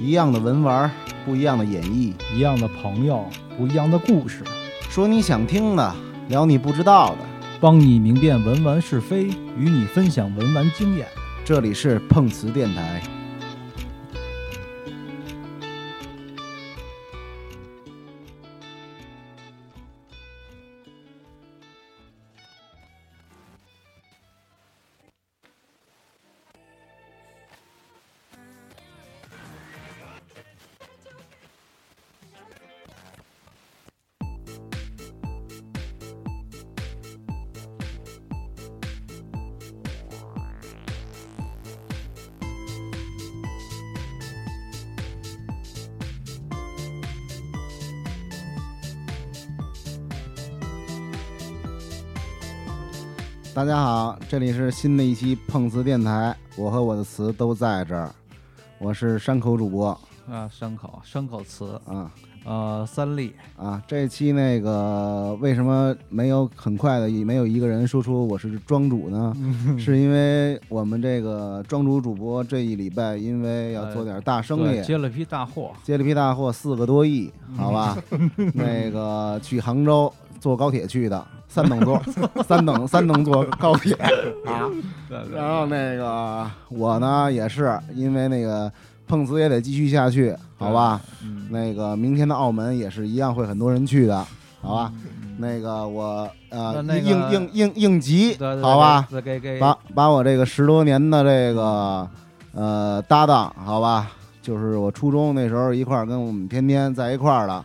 一样的文玩，不一样的演绎，一样的朋友，不一样的故事，说你想听的，聊你不知道的，帮你明辨文玩是非，与你分享文玩经验。这里是碰瓷电台。这里是新的一期碰瓷电台，我和我的词都在这儿。我是山口主播啊，山口山口词啊，呃，三立啊。这期那个为什么没有很快的没有一个人说出我是庄主呢？是因为我们这个庄主主播这一礼拜因为要做点大生意，接了批大货，接了批大货四个多亿，好吧？那个去杭州坐高铁去的。三等座，三等三等座高铁啊！然后那个我呢，也是因为那个碰瓷也得继续下去，好吧？那个明天的澳门也是一样，会很多人去的，好吧？那个我呃应应应应急，好吧？把把我这个十多年的这个呃搭档，好吧？就是我初中那时候一块儿跟我们天天在一块儿的，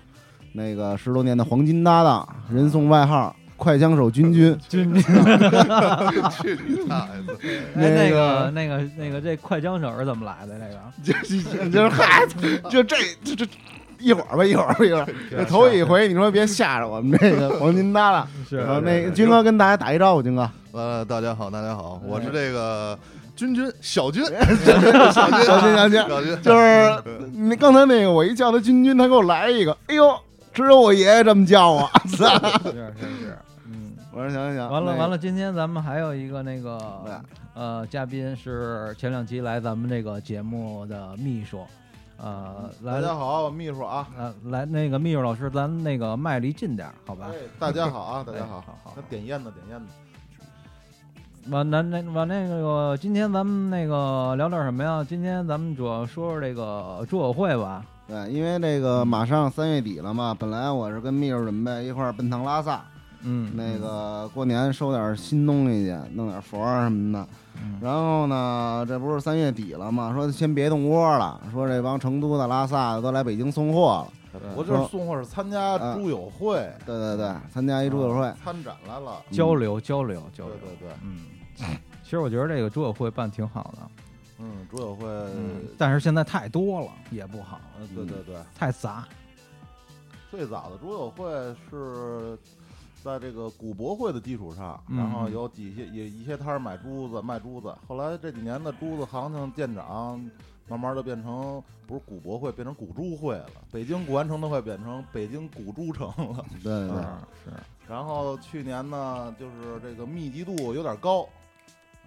那个十多年的黄金搭档，人送外号。快枪手君君，君君，去你大爷！那个那个那个，这快枪手是怎么来的？那个 就就是嗨，就这这这一会儿吧，一会儿一会儿。这头一回，你说别吓着我们这个黄金搭档。是那军哥跟大家打一招呼，军哥。呃，大家好，大家好，我是这个君君小军，小军小军小军小军，就是你刚才那个，我一叫他君君，他给我来一个，哎呦，只有我爷爷这么叫我。是是是。我说行行行，完了完了，今天咱们还有一个那个呃嘉宾是前两期来咱们这个节目的秘书，呃，大家好，我秘书啊，呃，来那个秘书老师，咱那个麦离近点，好吧？大家好啊，大家好，好好，点烟呢点烟的。完那那完那个，今天咱们那个聊点什么呀？今天咱们主要说说这个桌友会吧。对，因为这个马上三月底了嘛，本来我是跟秘书准备一块儿奔趟拉萨。嗯，那个过年收点新东西去，弄点佛什么的。然后呢，这不是三月底了嘛？说先别动窝了，说这帮成都的、拉萨的都来北京送货了。我这送货是参加猪友会，对对对，参加一猪友会，参展来了，交流交流交流。对对对，嗯，其实我觉得这个猪友会办挺好的。嗯，猪友会，但是现在太多了也不好。对对对，太杂。最早的猪友会是。在这个古博会的基础上，然后有几些也一些摊儿买珠子卖珠子。后来这几年的珠子行情见涨，慢慢的变成不是古博会，变成古珠会了。北京古玩城都快变成北京古珠城了。对对 是。然后去年呢，就是这个密集度有点高，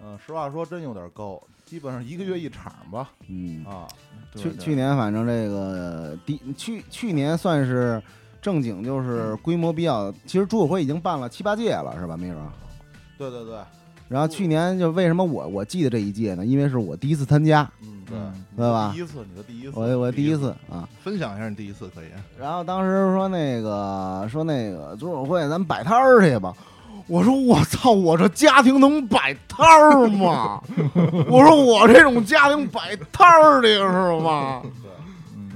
嗯，实话说真有点高，基本上一个月一场吧。嗯啊，去去年反正这个第去去年算是。正经就是规模比较，其实组委会已经办了七八届了，是吧，明叔？对对对。然后去年就为什么我我记得这一届呢？因为是我第一次参加，嗯，对，对吧？第一次，你的第一次。我我第一次啊，分享一下你第一次可以。然后当时说那个说那个组委会，咱摆摊儿去吧。我说我操，我这家庭能摆摊儿吗？我说我这种家庭摆摊儿的是吗？对，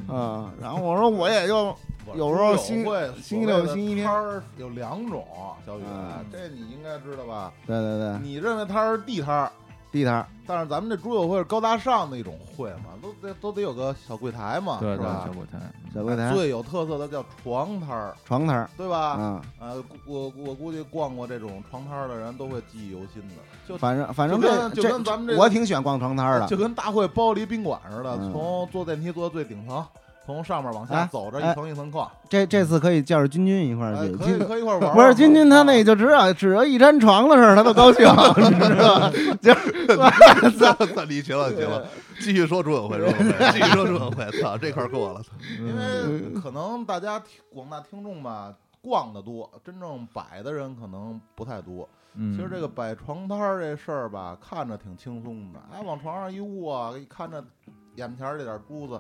嗯，然后我说我也就。有时候星星期六、星期天儿有两种，小雨，这你应该知道吧？对对对，你认为它是地摊儿，地摊儿，但是咱们这猪友会是高大上的一种会嘛，都得都得有个小柜台嘛，对对，小柜台，小柜台。最有特色的叫床摊儿，床摊儿，对吧？嗯，呃，我我估计逛过这种床摊儿的人都会记忆犹新的。就反正反正这就跟咱们这，我挺喜欢逛床摊儿的，就跟大会包离宾馆似的，从坐电梯坐到最顶层。从上面往下走着一层一层矿。这这次可以叫着君君一块儿去，可以可以一块玩。不是君君他那就只要只要一张床的事儿，他都高兴，你知道吗？就 算离群了，行了，继续说组委会，继续说组委会，操，这块过了。因为可能大家广大听众吧，逛的多，真正摆的人可能不太多。其实这个摆床摊儿这事儿吧，看着挺轻松的，哎，往床上一卧，一看着眼前这点珠子，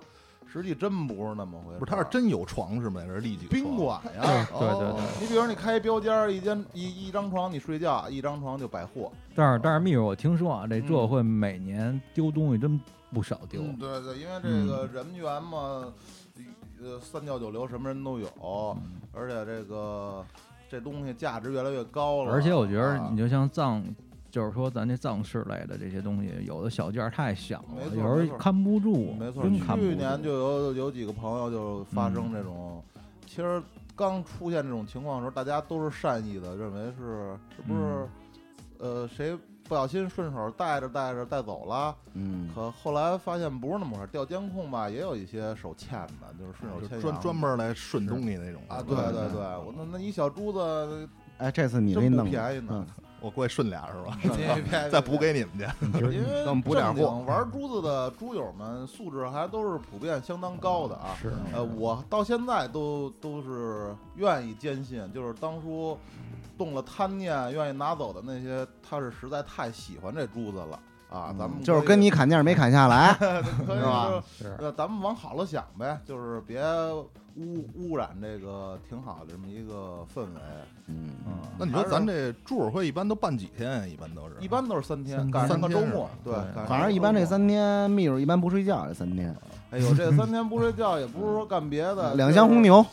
实际真不是那么回事。不是，他是真有床是吗？是立几个宾馆呀？对对对。你比如你开标间，一间一一张床你睡觉，一张床就百货。但是但是，秘书，我听说啊，这这会每年丢东西真不少丢。对对，因为这个人员嘛，呃，三教九流，什么人都有，而且这个。这东西价值越来越高了，而且我觉得你就像藏，就是说咱这藏式类的这些东西，有的小件太小了，有时候看不住。没错，去年就有有几个朋友就发生这种，其实刚出现这种情况的时候，大家都是善意的，认为是是不是呃谁。不小心顺手带着带着带走了，嗯，可后来发现不是那么回事。调监控吧，也有一些手欠的，就是顺手牵专专门来顺东西那种啊。对对对，我那那一小珠子，哎，这次你给弄便宜呢，我过去顺俩是吧？再补给你们去，因为正经玩珠子的珠友们素质还都是普遍相当高的啊。是，呃，我到现在都都是愿意坚信，就是当初。动了贪念，愿意拿走的那些，他是实在太喜欢这珠子了啊！咱们就是跟你砍价没砍下来，是吧？是，咱们往好了想呗，就是别污污染这个挺好的这么一个氛围。嗯那你说咱这住委会一般都办几天？一般都是，一般都是三天，赶上个周末。对，反正一般这三天，秘书一般不睡觉，这三天。哎呦，这三天不睡觉也不是说干别的，两箱红牛，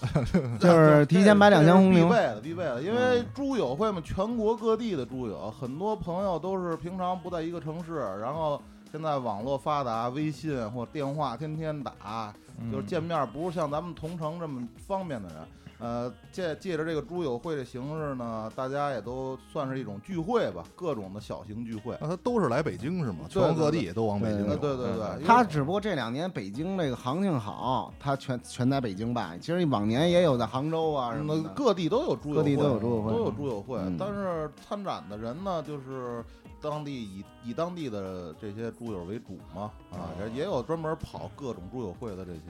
就是提前买两箱红牛，必备的，必备的。因为猪友会嘛，全国各地的猪友，很多朋友都是平常不在一个城市，然后现在网络发达，微信或电话天天打，就是见面不是像咱们同城这么方便的人。呃，借借着这个猪友会的形式呢，大家也都算是一种聚会吧，各种的小型聚会。那他都是来北京是吗？全国各地都往北京。对对对，他只不过这两年北京这个行情好，他全全在北京办。其实往年也有在杭州啊什么，各地都有猪友会，各地都有猪友会，都有猪友会。但是参展的人呢，就是。当地以以当地的这些猪友为主嘛，啊，也有专门跑各种猪友会的这些。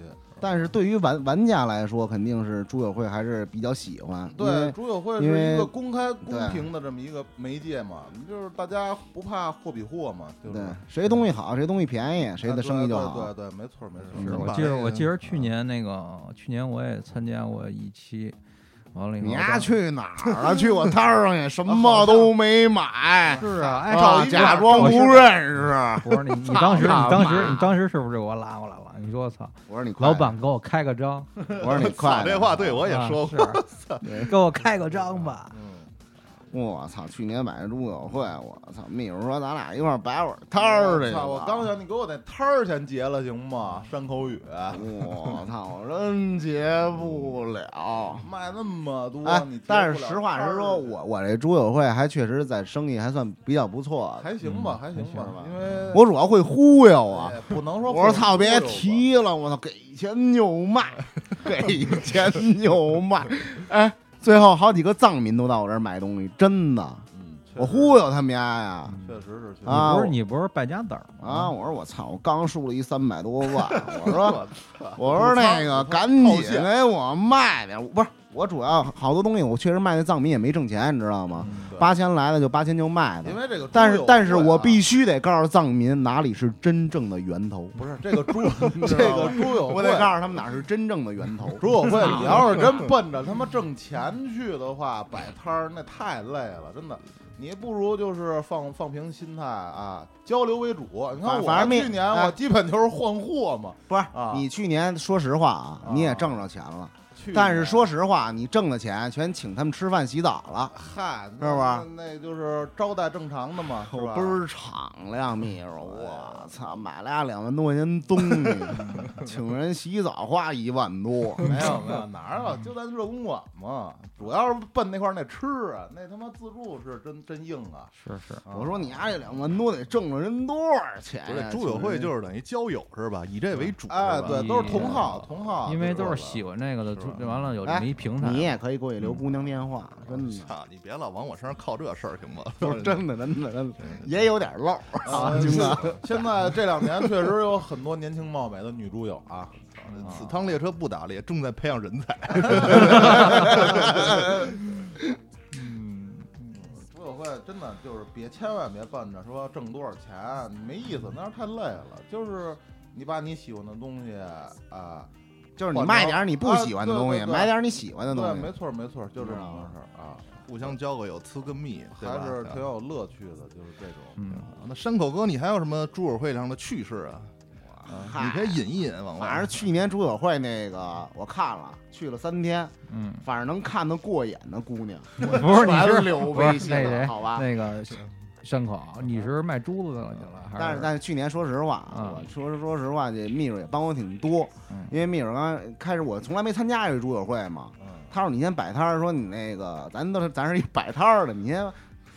但是对于玩玩家来说，肯定是猪友会还是比较喜欢。对，猪友会是一个公开公平的这么一个媒介嘛，就是大家不怕货比货嘛，对不对？谁东西好，谁东西便宜，谁的生意就好。对对，没错没错。是我记得我记得去年那个去年我也参加过一期。完了，你丫去哪儿了？去我摊儿上去，什么都没买。是啊，哎，假装不认识。不是你，你当时，你当时，你当时是不是就给我拉过来了？你说我操！我说你，老板给我开个张。我说你 快，这话对我也说过。给我开个张吧。我操！去年买的猪友会，我操！秘书说咱俩一块摆会儿摊儿去。我刚想你给我那摊儿先结了行吗？山口雨。我操！我真结不了，卖那么多。但是实话实说，我我这猪友会还确实在生意还算比较不错。还行吧，还行吧。因为我主要会忽悠啊，不能说。我说操，别提了，我操，给钱就卖，给钱就卖，哎。最后好几个藏民都到我这儿买东西，真的，我忽悠他们家呀，确实是啊，不是你不是败家子儿啊？我说我操，我刚输了一三百多万，我说 我说那个赶紧给我卖点，不是我主要好多东西我确实卖那藏民也没挣钱，你知道吗？八千来了就八千就卖了，因为这个，但是但是我必须得告诉藏民哪里是真正的源头。不是这个猪，这个猪友会，我得告诉他们哪是真正的源头。猪友会，你要是真奔着他妈挣钱去的话，摆摊儿那太累了，真的。你不如就是放放平心态啊，交流为主。你看我去年我基本就是换货嘛，不是？你去年说实话啊，你也挣着钱了。去但是说实话，你挣的钱全请他们吃饭洗澡了，嗨，是吧那那就是招待正常的嘛，是吧？倍儿敞亮，秘书，我操，买了俩两万多块钱东西，请人洗澡花一万多，没有没有 哪儿有，就在热公馆嘛，主要是奔那块儿那吃啊，那他妈自助是真真硬啊！是是，啊。我说你丫这两万多得挣了人多少钱不是友会就是等于交友是吧？以这为主，哎，对，都是同好同好，因为都是喜喜欢这个的，完了有这么一平台。你也可以过去留姑娘电话，真的，操，你别老往我身上靠这事儿行吗？不是真的，真的，真的也有点漏啊，啊，金哥。现在这两年确实有很多年轻貌美的女猪友啊，此趟列车不打猎，重在培养人才。嗯，猪友会真的就是别千万别奔着说挣多少钱，没意思，那样太累了。就是你把你喜欢的东西啊，就是你卖点儿你不喜欢的东西，啊对对对买点儿你喜欢的东对，西。没错没错，就这么回事儿啊，互相交个友，呲个蜜，还是挺有乐趣的，就是这种。那山口哥，你还有什么猪友会上的趣事啊？啊你可以引一引，往外。反正去年猪友会那个我看了，去了三天，嗯，反正能看得过眼的姑娘，不是你是全留不是微信好吧？那个山口，你是卖珠子的去了还但是但是去年说实话，说说实话，这秘书也帮我挺多，嗯。因为秘书刚刚开始我从来没参加过这猪友会嘛，嗯，他说你先摆摊儿，说你那个咱都是咱是一摆摊儿的，你先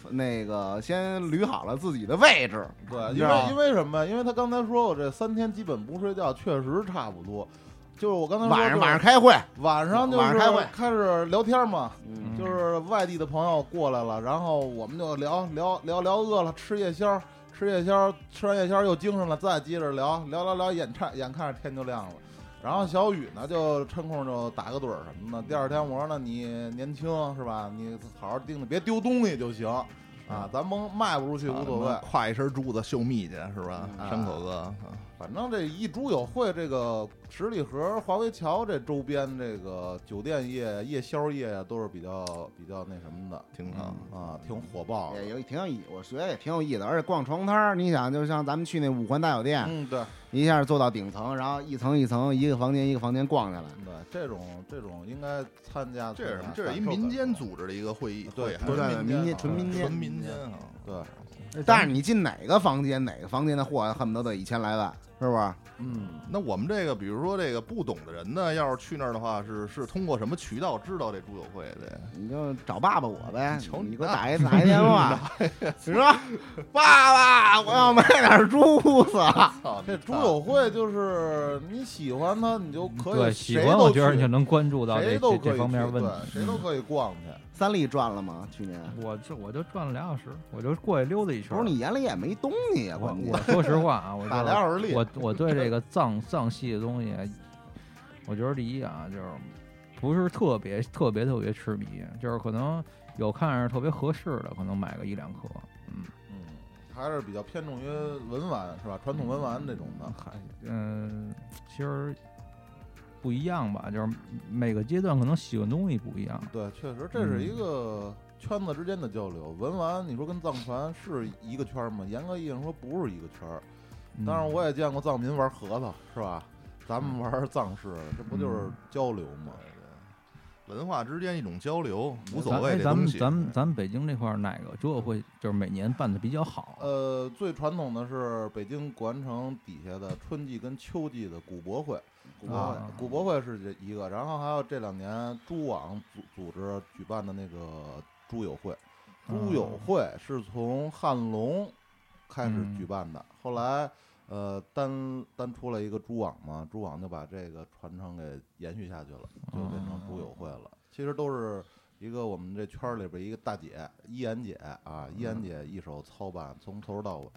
那个先捋好了自己的位置，对，因为因为什么？因为他刚才说我这三天基本不睡觉，确实差不多。就是我刚才说晚上就是晚上开会，晚上就是晚上开会开始聊天嘛，嗯就是外地的朋友过来了，然后我们就聊聊聊聊饿了，吃夜宵，吃夜宵，吃完夜宵又精神了，再接着聊聊聊聊，眼看眼看着天就亮了。然后小雨呢，就趁空就打个盹儿什么的。第二天我说呢，你年轻是吧？你好好盯着，别丢东西就行啊。咱甭卖不出去无所谓，挎一身珠子秀蜜去是吧？嗯山口哥，啊反正这一株友会，这个十里河、华为桥这周边这个酒店业、夜宵业啊，都是比较比较那什么的挺好。啊，挺火爆的。也有挺有意，我觉得也挺有意思，而且逛床摊儿，你想就像咱们去那五环大酒店，嗯，对一下坐到顶层，然后一层一层一个房间一个房间逛下来，对，这种这种应该参加。这是什么？这是一民间组织的一个会议，对会对民间纯民间纯民间啊。对，但是你进哪个房间，哪个房间的货恨不得得一千来万，是不是？嗯，那我们这个，比如说这个不懂的人呢，要是去那儿的话，是是通过什么渠道知道这猪友会的？你就找爸爸我呗，求你你给我打一打一电话，你说爸爸，我要买点猪子，这猪友会就是你喜欢它，你就可以对喜谁都欢，我觉得去你就能关注到这谁都这这可以去方面问题，。谁都可以逛去。三丽赚了吗？去年我这我就转了俩小时，我就过去溜达一圈。不是你眼里也没东西呀，我关键我说实话啊，我打就是俩小时猎我我对这个藏藏系的东西，我觉得第一啊，就是不是特别特别特别痴迷，就是可能有看着特别合适的，可能买个一两颗。嗯，嗯，还是比较偏重于文玩是吧？传统文玩这种的。还嗯、其实不一样吧，就是每个阶段可能喜欢东西不一样。对，确实这是一嗯个圈子之间的交流。文玩，你说跟藏传是一个圈儿吗？严格意义上说不是一个圈儿。嗯当然，我也见过藏民玩核桃，是吧？咱们玩藏式，这不就是嗯交流吗？文化之间一种交流，无所谓哎咱们。咱们咱们北京这块儿哪个猪友会就是每年办的比较好？呃，最传统的是北京古玩城底下的春季跟秋季的古博会，古博会啊，古博会是这一个，然后还有这两年珠网组组织举办的那个猪友会，猪友会是从汉龙开始举办的，后来呃单单出来一个蛛网嘛，蛛网就把这个传承给延续下去了，就变成猪友会了。其实都是一个我们这圈里边一个大姐依言姐啊，依言姐一手操办，从头到尾。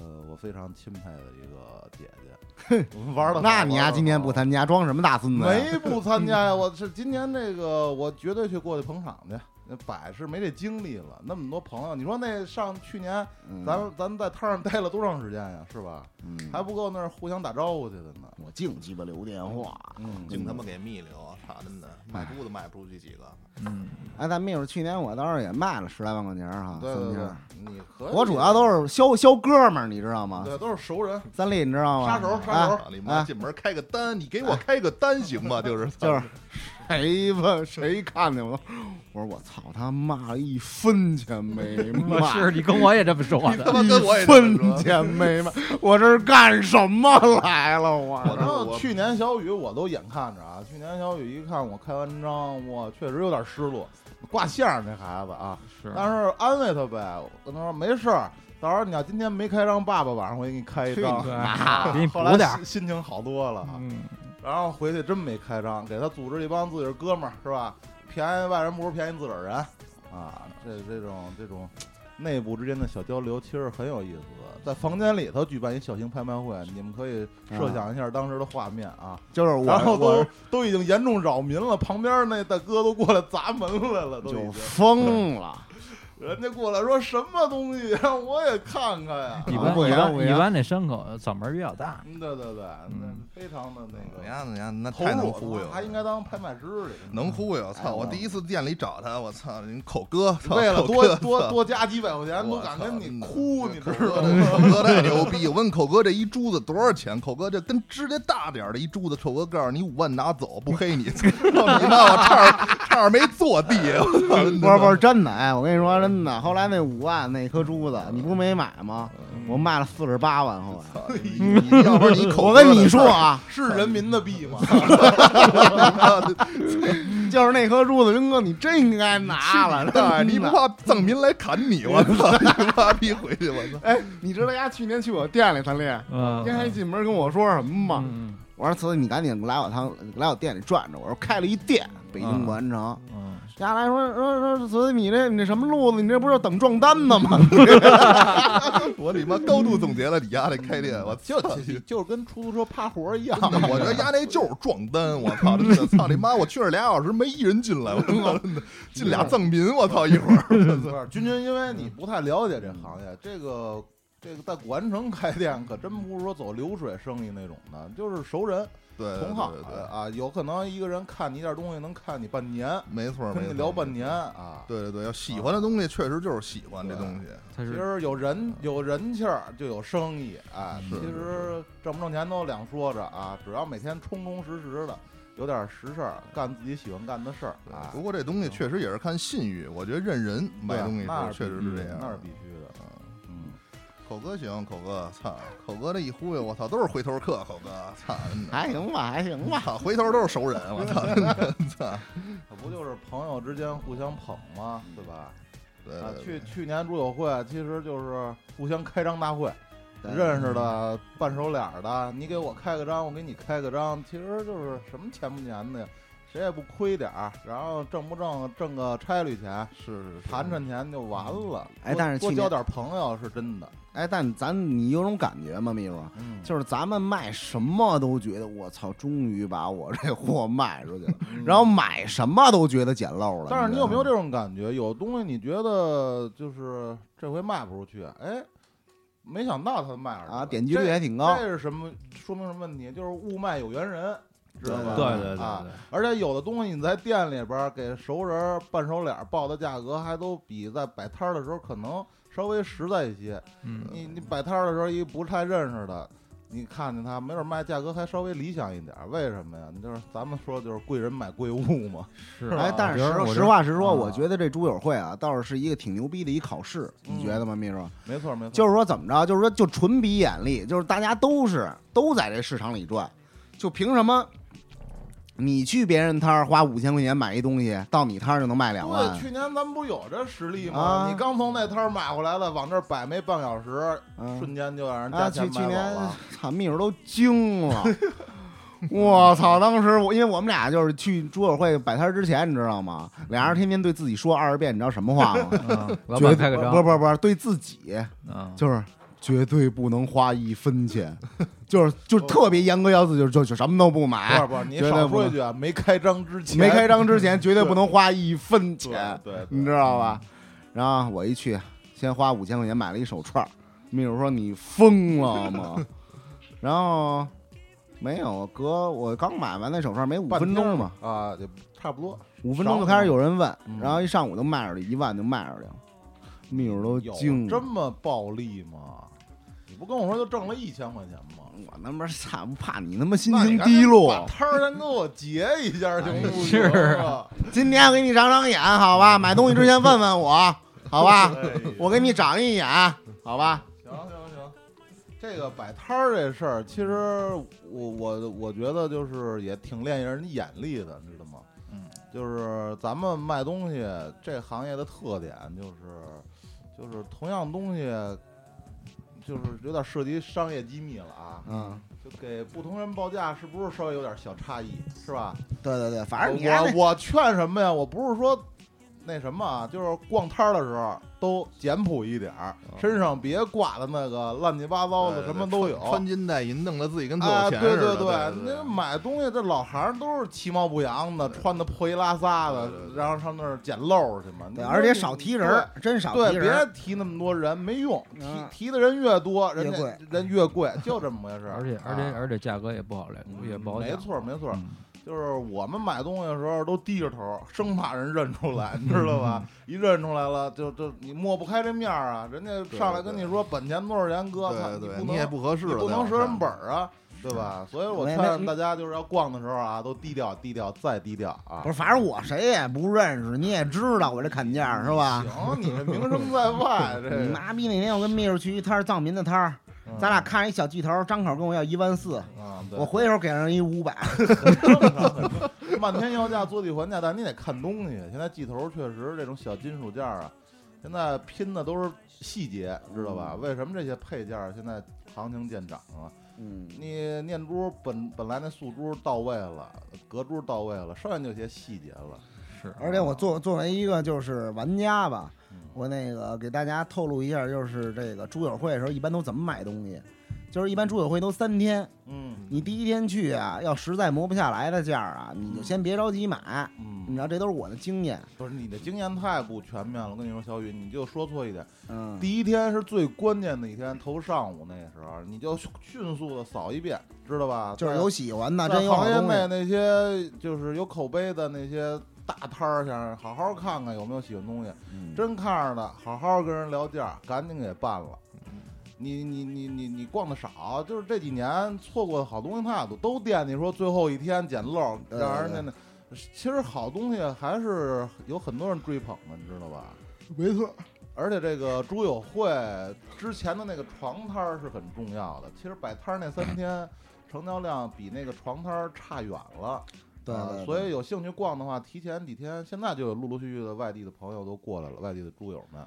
呃，我非常钦佩的一个姐姐，玩的。那你呀，今年不参加，装什么大孙子呀？没不参加呀！我是今年这个，我绝对去过去捧场去。那摆是没这精力了，那么多朋友，你说那上去年嗯咱们咱们在摊上待了多长时间呀？是吧？嗯还不够那儿互相打招呼去的呢。我净鸡巴留电话。嗯净他妈给密留，操，真的卖珠子卖不出去几个。嗯，哎，咱秘书去年我倒是也卖了十来万块钱哈，对对对。，你可以我主要都是销销哥们儿，你知道吗？对都是熟人，三立你知道吗？杀手杀手你妈进门开个单，你给我开个单行吗？就是就是谁吧？谁看见我？我说我操他妈，一分钱没 卖，是你跟我也这么说的他。妈跟我也一分钱没卖，我这是干什么来了？我我去年小雨我都眼看着啊，去年小雨一看我开完张，我确实有点失落。挂相儿那孩子啊，是但是安慰他呗，我跟他说没事儿，到时候你要今天没开张，爸爸晚上我给你开一张。对啊给你 补点儿心心情好多了啊。嗯，然后回去真没开张，给他组织一帮自己的哥们儿是吧？便宜外人不如便宜自个儿人啊！这这种这种内部之间的小交流其实很有意思的，在房间里头举办一小型拍卖会，你们可以设想一下当时的画面啊。就是我，然后都都已经严重扰民了，旁边那大哥都过来砸门来了，都已就经。疯了。人家过来说什么东西，让我也看看呀。一啊般一般 不一般那牲口嗓门儿比较大，嗯，对对对，那嗯非常的那个人家人家那投太能入，忽悠了，他应该当拍卖师去。能忽悠！操！我第一次店里找他，我操，你口哥，操为了口哥多多操多加几百块钱，都我操敢跟你哭，你知道吗？口哥太牛逼！我问口哥这一珠子多少钱？口哥这跟指甲大点儿的一珠子，口哥告诉你五万拿走，不黑你。操你妈！我差点差点没坐地，我操！不是不是真的，哎，我跟你说真的，后来那五万那颗珠子，你不没买吗？我卖了四十八万，后来。要不然你口 我跟你说啊，是人民的币吗？就是那颗珠子，云哥，你真应该拿了。对，你不怕藏民来砍你？我操！你妈逼回去！我操！哎，你知道丫去年去我店里，他练，嗯丫一进门跟我说什么吗？嗯我说：“慈，你赶紧来我堂来我店里转转。”我说：“开了一店，北京国安城。嗯，丫来说说说，所以，你这你这什么路子？你这不是等撞单呢吗？我你妈高度总结了你丫这开店，我就操！就是跟出租车趴活一样。我觉得丫那就是撞单，我操！真的，操你妈！我去了俩小时没一人进来，我操！进俩藏民，我操！一会儿，君君，因为你不太了解这行业，这个这个在古玩城开店可真不是说走流水生意那种的，就是熟人对，同行对对对啊，有可能一个人看你一件东西能看你半年，没错，跟你聊半年。啊。对对对，要喜欢的东西，确实就是喜欢这东西。其实有人有人气儿就有生意，哎，其实挣不挣钱都两说着啊，只要每天充充实实的，有点实事儿，干自己喜欢干的事儿啊。不过这东西确实也是看信誉，我觉得认人买东西确实是这样，那是必口哥行，口哥，操，口哥这一忽悠，我操，都是回头客，口哥，操，还行吧，还行吧。操，回头都是熟人，我操，真的，操，可不就是朋友之间互相捧吗？对吧？啊，对对去去年猪友会其实就是互相开张大会，认识的半熟脸的，你给我开个张，我给你开个张，其实就是什么钱不钱的呀，谁也不亏点儿，然后挣不挣挣个差旅钱，是是是，谈谈钱就完了。哎但是多交点朋友是真的，哎，但咱你有种感觉吗，秘书？嗯，就是咱们卖什么都觉得我操，终于把我这货卖出去了，嗯然后买什么都觉得捡漏了。但是你有没有这种？感觉？有东西你觉得就是这回卖不出去，哎，没想到他卖了啊，点击率还挺高这。是什么？说明什么问题？就是物卖有缘人，知道吧？对对对啊，而且有的东西你在店里边儿给熟人儿半熟脸儿报的价格，还都比在摆摊儿的时候可能稍微实在一些。嗯，你你摆摊儿的时候，一不太认识的，你看见他，没准卖价格还稍微理想一点儿。为什么呀？你就是咱们说的就是贵人买贵物嘛。是哎，但是实实话实说，啊我觉得这猪友会啊，倒是是一个挺牛逼的一考试，你嗯觉得吗，秘书？没错没错，就是说怎么着？就是说就纯比眼力，就是大家都是都在这市场里转，就凭什么你去别人摊儿花五千块钱买一东西，到你摊儿就能卖两万对，？去年咱们不有这实力吗？啊你刚从那摊儿买回来的，往这儿摆没半小时，嗯瞬间就让人啊，加钱买走去去年了。操，秘书都惊了。我操！当时我因为我们俩就是去组委会摆摊儿之前，你知道吗？俩人天天对自己说二十遍，你知道什么话吗？嗯老绝板开个张，不是不是不是，对自己嗯，就是绝对不能花一分钱，就是就是特别严格要求，就是就就什么都不买不买是，不是，你少说一句啊，没开张之前，没开张之前绝对不能花一分钱，对，对你知道吧？然后我一去，先花五千块钱买了一手串儿，秘书说你疯了吗？然后没有，哥我刚买完那手串儿没五分钟嘛，啊，就差不多。五分钟就开始有人问嗯，然后一上午就卖出去一万就卖出去了，秘书都有惊。这么暴利吗？你不跟我说就挣了一千块钱吗？我他妈操，怕你他妈心情低落。摊儿先给我结一下行不行？是啊，今天我给你长长眼，好吧？买东西之前问问我，好吧？我给你长一眼，好吧？行行行，这个摆摊儿这事儿，其实我我我觉得就是也挺练人眼力的，你知道吗？嗯，就是咱们卖东西这行业的特点就是，就是同样东西，就是有点涉及商业机密了啊。嗯，就给不同人报价，是不是稍微有点小差异，是吧？对对对，反正你我我劝什么呀？我不是说那什么啊，就是逛摊儿的时候都简朴一点儿，身上别挂的那个乱七八糟的，什么都有。穿穿金戴银，弄得自己跟有钱似的。对对对，那买东西这老行都是其貌不扬的，穿的破衣拉撒的然后上那儿捡漏去嘛。而且少提人儿，真少对。别提人儿。提那么多人，没用。提嗯提的人越多，人家越贵人越贵，就这么回事儿。而且而且啊而且价格也不好来，也不好没错没错。嗯就是我们买东西的时候都低着头，生怕人认出来，你知道吧？一认出来了，就就你抹不开这面儿啊！人家上来跟你说本钱多少钱，哥，操对对，你你也不合适不能折人本儿啊，对吧？所以我没劝没大家就是要逛的时候啊，都低调低调再低调啊不。是，反正我谁也不认识，你也知道我这砍价是吧？行，你这名声在外，这你妈逼那天我跟秘书去一摊儿藏民的摊儿，嗯咱俩看着一小巨头，张口跟我要一万四，啊，对我回头给人一五百。正常很正常漫天要价，坐地还价，但你得看东西。现在巨头确实这种小金属件儿啊，现在拼的都是细节，知道吧？为什么这些配件儿现在行情见涨啊？嗯，你念珠本本来那素珠到位了，隔珠到位了，剩下就些细节了。是，而且我作作为一个就是玩家吧，嗯我那个给大家透露一下，就是这个猪友会的时候，一般都怎么买东西？就是一般猪友会都三天，嗯你第一天去啊，要实在磨不下来的价儿啊，你就先别着急买。嗯你嗯，知道，这都是我的经验。不是你的经验太不全面了。我跟你说，小雨，你就说错一点。嗯，第一天是最关键的一天，头上午那时候，你就迅速的扫一遍，知道吧？就是有喜欢的，在真有好行业。内那些就是有口碑的那些大摊儿上，好好看看有没有喜欢东西。嗯真看着的，好好跟人聊价，赶紧给办了。你你你你你逛的少，就是这几年错过的好东西太多，都惦记说最后一天捡漏，对让人家那。其实好东西还是有很多人追捧的，你知道吧？没错。而且这个猪友会之前的那个床摊儿是很重要的。其实摆摊儿那三天，成交量比那个床摊儿差远了。对所以有兴趣逛的话，提前几天，现在就有陆陆续续的外地的朋友都过来了，外地的猪友们。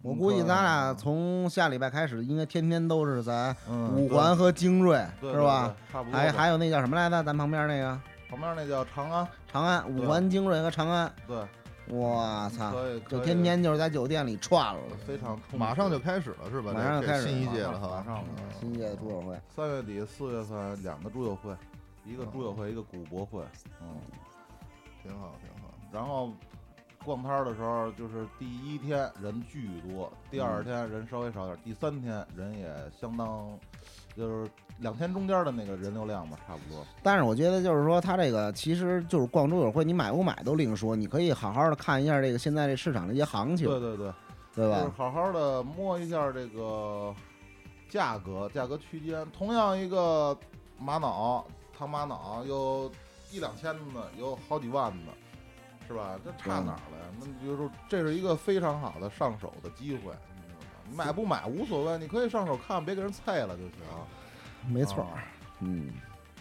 我估计咱俩从下礼拜开始，应该天天都是在嗯，五环和精锐，对是吧？？对对差不多。还还有那叫什么来着？咱旁边那个旁边那叫长安，长安，五环精锐和长安。对，我操！就天天就是在酒店里串了。非常充实马上就开始了是吧？马上就开始这新一届了哈，马上了新一届的猪友会，三月底四月份两个猪友会，一个猪友会，一个古博会，嗯，挺好挺好。然后逛摊儿的时候，就是第一天人巨多，第二天人稍微少点儿，第三天人也相当，就是两天中间的那个人流量吧，差不多。但是我觉得就是说，它这个其实就是逛猪友会，你买不买都另说，你可以好好的看一下这个现在这市场的一些行情，对对对，对就是吧？好好的摸一下这个价格，价格区间。同样一个玛瑙，唐玛瑙有一两千的，有好几万的，是吧？这差哪儿了呀？那你就说这是一个非常好的上手的机会，你知道吗？你买不买无所谓，你可以上手看，别给人菜了就行。没错，啊嗯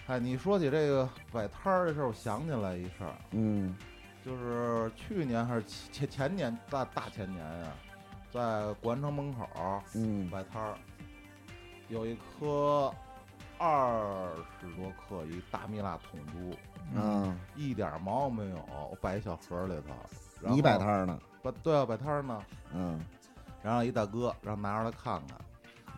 哎，你说起这个摆摊儿的事儿，我想起来一事儿，嗯就是去年还是前前年大大前年呀，在古玩城门口儿嗯，摆摊儿，有一颗二十多克一大蜜蜡桶珠，嗯，一点毛没有，我摆一小盒儿里头。然后你摆摊儿呢？摆对啊，摆摊儿呢。嗯，然后一大哥让拿出来看看，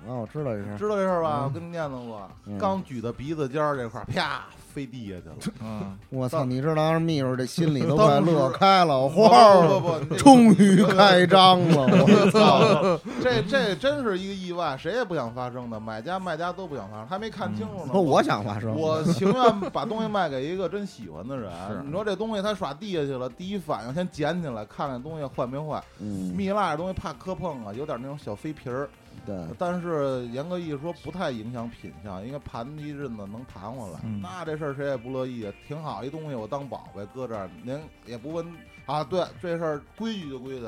啊，我知道这事，知道这事儿吧？嗯我跟你念叨过，嗯刚举到鼻子尖儿这块儿，啪飞地下去了。啊，我操！你知道当时秘书这心里都快乐开了，不花儿不不不，终于开张了，我操！这这真是一个意外，谁也不想发生的，买家卖家都不想发生，还没看清楚呢。不，我想发生，我情愿把东西卖给一个真喜欢的人。你说这东西他耍地下去了，第一反应先捡起来看看东西坏没坏。嗯蜜蜡这东西怕磕碰啊，有点那种小飞皮儿。对，但是严格意义说不太影响品相，因为盘一阵子能盘回来，嗯那这事儿谁也不乐意啊。挺好一东西，我当宝贝搁这儿，您也不问啊。对，这事儿规矩就规矩，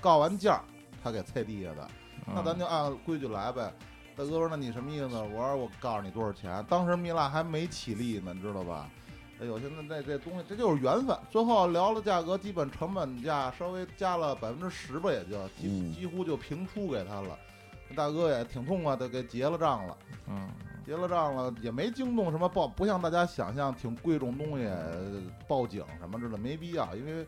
告完价儿他给菜地下的，嗯那咱就按规矩来呗。大哥说：“那你什么意思？”我说：“我告诉你多少钱。”当时蜜蜡还没起立呢，你知道吧？哎呦，现在这这东西这就是缘分。最后聊了价格，基本成本价稍微加了百分之十吧，也就几嗯几乎就平出给他了。大哥也挺痛快的，给结了账了。嗯结了账了，也没惊动什么报，不像大家想象挺贵重东西，呃报警什么之类的，没必要，因为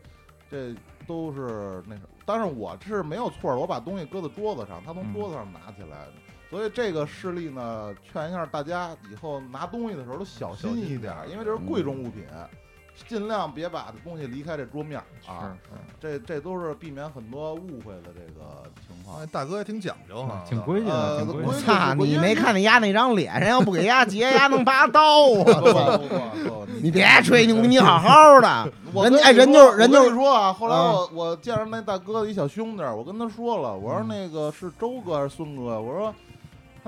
这都是那什么。但是我是没有错的，我把东西搁在桌子上，他从嗯桌子上拿起来的。所以这个事例呢，劝一下大家以后拿东西的时候都小心一点，因为这是贵重物品，尽量别把东西离开这桌面啊。是是这这都是避免很多误会的这个情况哎，。大哥也挺讲究哈，挺规矩的，呃挺规矩的。规矩操你没看见丫那张脸，人要不给丫结，丫能拔刀啊！你别吹牛逼，你好好的。我跟你人哎人就是人就说啊，后来啊我我见着那大哥的一小兄弟，我跟他说了，我说嗯那个是周哥还是孙哥？我说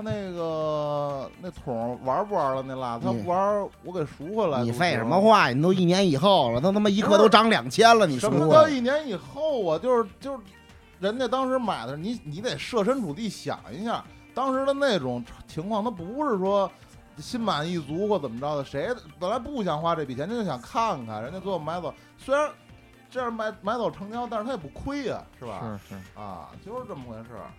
他那个那桶玩不玩了？那蜡他不玩，我给赎回来。你废什么？话？你都一年以后了，他他妈 一克都涨两千了，你什么说叫一年以后啊？就是就是，人家当时买的，你你得设身处地想一下，当时的那种情况，他不是说。心满意足或怎么着的，谁本来不想花这笔钱，就想看看，人家最后买走，虽然这样买买走成交，但是他也不亏呀、是吧？是是，啊，就是这么回事儿。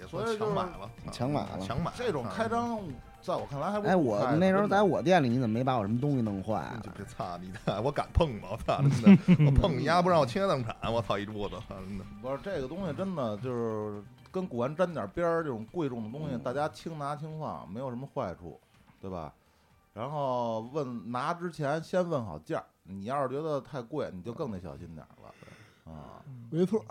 也算所以就是强买了，强买了强买这种开张，在我看来还不哎，我那时候在我店里，你怎么没把我什么东西弄坏了？这这操你的！我敢碰吗？我操！真的，我碰你丫不让我倾家荡产，我操一桌子，真的。不是这个东西，真的就是跟古玩沾点边儿，这种贵重的东西，大家轻拿轻放，没有什么坏处，对吧？然后问拿之前先问好价儿，你要是觉得太贵，你就更得小心点儿了。啊，没错，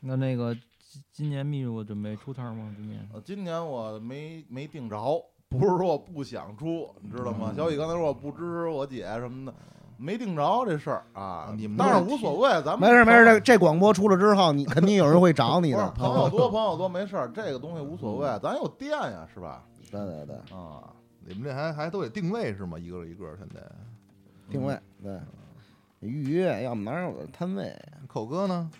那那个今今年秘书准备出摊儿吗？今年呃，今年我没没定着，不是说我不想出，你知道吗？嗯小雨刚才说我不支持我姐什么的，没定着这事儿啊。你们但是无所谓，咱们没事没事，这这广播出了之后，你肯定有人会找你不是的。朋友多，朋友多没事儿，这个东西无所谓，咱有店呀，是吧？对对对，啊，你们这还还都得定位是吗？一个一个现在。定位对，预约，要么哪有摊位？口哥呢？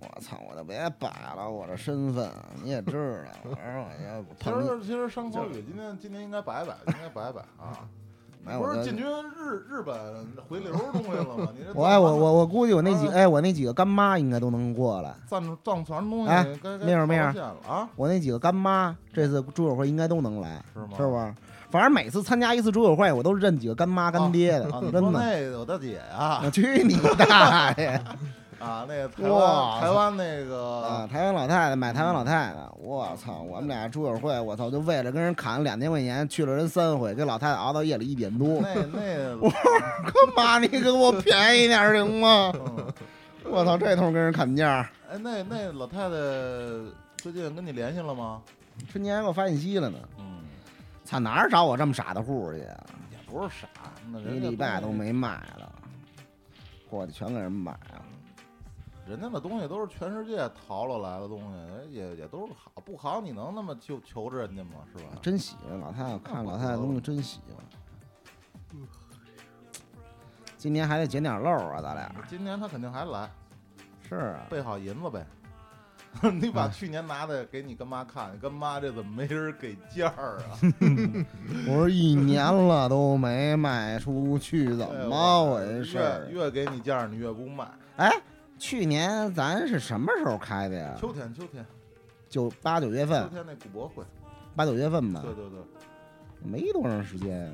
我操，我就别摆了，我这身份你也知道。我说我要其碰实其实商口宇今天今天应该摆摆，应该摆摆啊。不哎我这是进军日日本回流东西了吗？我哎我我我估计我那几啊哎我那几个干妈应该都能过来，藏藏传东西哎没有没有啊？我那几个干妈这次猪友会应该都能来，是吗？是不是？反正每次参加一次猪友会，我都认几个干妈干爹的，真的。说那个我大姐呀我去你大爷！啊，那个台哇湾台湾那个啊，个台湾老太太买台湾老太太，我操！我们俩猪友会，我操，就为了跟人砍两千块钱，去了人三回，给老太太熬到夜里一点多。那那干嘛你给我便宜点儿行吗？嗯 我操，这通跟人砍价，哎那那老太太最近跟你联系了吗？春节还给我发信息了呢。嗯，操，哪儿找我这么傻的户去啊？也不是傻，那一礼拜都没卖了，货就全给人买了。人家的东西都是全世界淘了来的东西，也也都是好，不好你能那么求求着人家吗？是吧？真喜欢老太太，看老太太东西真喜欢。今年还得捡点漏啊，咱俩今年他肯定还来，是啊，备好银子呗。你把去年拿的给你干妈看，你干妈这怎么没人给价儿啊？我说一年了都没卖出去，怎哎么我回事？越越给你价儿，你越不卖。哎，去年咱是什么时候开的呀？秋天，秋天，就八九月秋份，天那古博会，八九月份吧对，对对。没多长时间。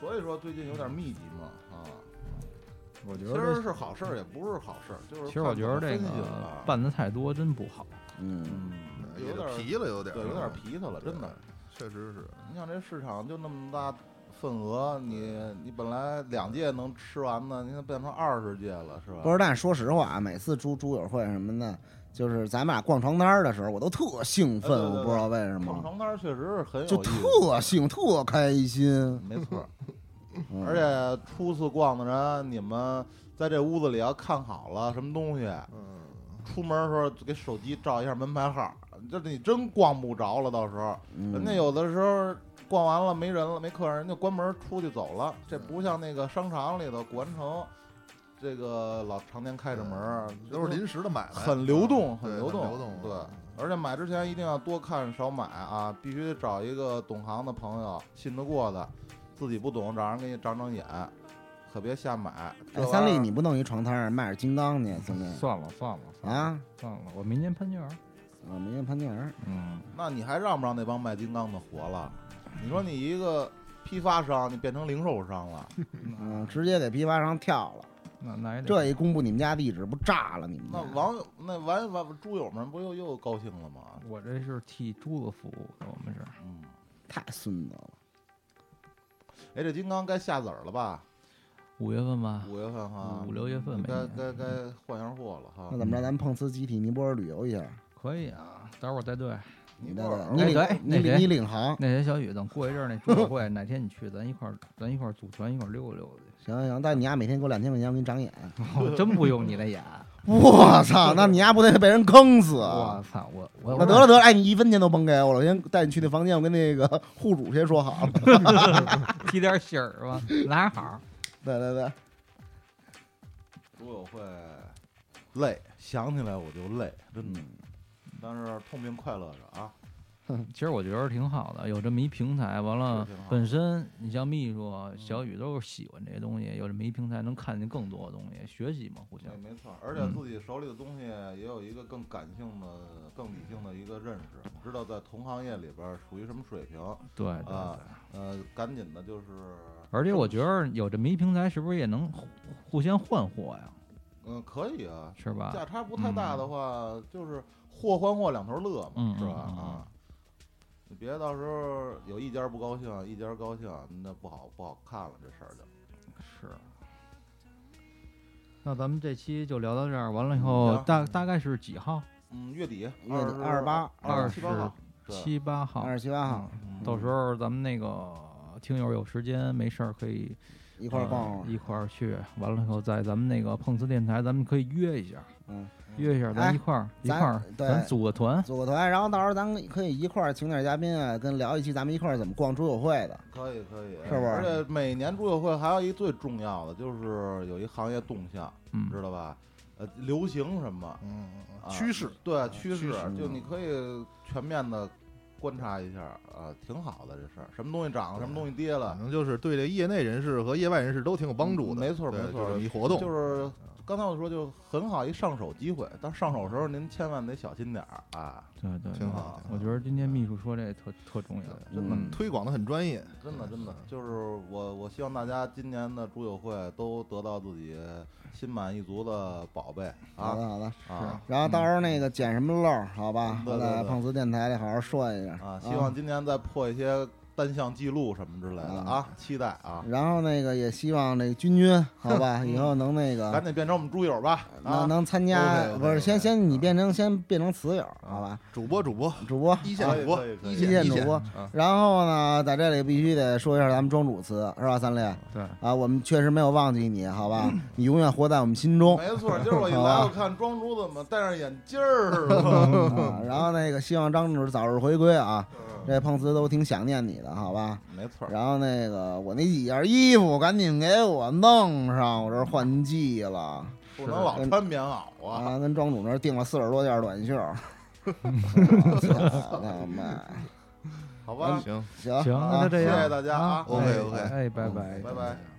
所以说最近有点密集嘛，啊，我觉得实是好事儿，也不是好事儿，就是其实我觉得这看怎么分析个办的太多真不好。嗯，嗯，有点儿皮了，有点儿，对，有点皮他了，真的。确实是。你像这市场就那么大份额，你你本来两届能吃完的，你看变成二十届了，是吧？不是，但说实话啊，每次猪猪友会什么的，就是咱们俩逛床单儿的时候，我都特兴奋，哎对对对我不知道为什么逛么，床单儿确实是很有就特兴特开心。没错。嗯而且初次逛的人，你们在这屋子里要看好了什么东西，嗯，出门的时候给手机照一下门牌号，这你真逛不着了，到时候嗯人家有的时候逛完了没人了，没客人，人家关门出去走了。这不像那个商场里头古玩城，这个老常年开着门儿，都是临时的买卖，很流动，很流动，流动，对。而且买之前一定要多看少买啊，必须得找一个懂行的朋友，信得过的，自己不懂找人给你长长眼，可别瞎买。三玩意儿丽你不弄一床摊儿卖点金刚去，兄弟算了算了算了啊？算了，我明年潘家园。啊，明天潘家园，嗯，那你还让不让那帮卖金刚的活了？你说你一个批发商，你变成零售商了，嗯，直接给批发商跳了。那那也得这一公布你们家地址，不炸了你们家？那网友那完完猪友们不又又高兴了吗？我这是替猪子服务的，我们是嗯，太孙子了。哎，这金刚该下籽儿了吧？五月份吧，五月份哈，五六月份每该该该换样货了哈那。怎么着？咱碰瓷集体尼泊尔旅游一下，可以啊，待会儿带队。你领你领你领航。那些小雨，等过一阵儿那组委会 哪天你去，咱一块儿咱一块儿组团一块儿溜达溜达去。行行行，但你丫每天给我两千块钱，我给你长眼。我真不用你的眼，我操，那你丫不得被人坑死？我操我我那得了得了，哎，你一分钱都甭给我了，我先带你去那房间，我跟那个户主先说好了。提点信儿吧，哪好？对对对，组委会累，想起来我就累，真的。嗯，但是痛并快乐着啊。其实我觉得挺好的，有这么一平台，完了本身你像秘书、小雨都是喜欢这些东西，有这么一平台能看见更多的东西，学习嘛，互相对，。没错，而且嗯自己手里的东西也有一个更感性的、更理性的一个认识，知道在同行业里边儿属于什么水平。对对啊对。呃，赶紧的就是，而且我觉得有这么一平台，是不是也能互互相换货呀？嗯，可以啊，是吧？价差不太大的话，就是货换货两头乐嘛，嗯是吧？啊，你别到时候有一家不高兴，一家高兴，那不好不好看了，这事儿就。是。那咱们这期就聊到这儿，完了以后行大大概是几号？嗯，月底月底二28二十七八号，对七八号。二十七八号嗯到时候咱们那个听友有时间没事儿可以一块儿一块儿去。完了以后在咱们那个碰瓷电台，咱们可以约一下，嗯，约一下，咱哎一块儿一咱块儿，对咱组个团。组个团，然后到时候咱可以一块儿请点嘉宾啊，跟聊一期咱们一块儿怎么逛猪友会的。可以可以，是不是而且每年猪友会还有一最重要的，就是有一行业动向，嗯，知道吧？呃，流行什么嗯，啊趋势，对趋势趋势，就你可以全面的观察一下啊，挺好的这事儿。什么东西涨了，什么东西跌了反，正就是对这业内人士和业外人士都挺有帮助的。嗯没错对没错就是一活动，就是刚才我说就很好一上手机会，但上手时候您千万得小心点儿啊，对对，挺好我觉得今天秘书说这特特重要。真的嗯推广的很专业。真的真的，就是我我希望大家今年的猪友会都得到自己心满意足的宝贝啊好的好的，啊然后到时候那个捡什么漏儿，好吧，在碰瓷电台里好好说一下啊！希望今年再破一些单项记录什么之类的嗯。啊，期待啊！然后那个也希望那个君君，好吧，以后能那个赶紧变成我们猪友吧啊。能！能参加，不是先先你啊变成先变成词友，好吧，主播，主播，主播啊一线主播。一一线。主播。啊，然后呢，在这里必须得说一下咱们庄主词，是吧，三烈对，啊，我们确实没有忘记你，好吧，你永远活在我们心中。没错，今儿我一来，好吧？我看庄主怎么戴上眼镜儿了，然后那个希望张主早日回归啊，嗯这碰瓷都挺想念你的，好吧？没错，然后那个我那几件衣服赶紧给我弄上，我这儿换季了不能老穿棉袄啊！啊，跟庄主那儿订了四十多件短袖，我操他妈！好吧，行，行行，那就这样，谢谢大家啊啊 OK，OK 哎，拜拜，拜拜。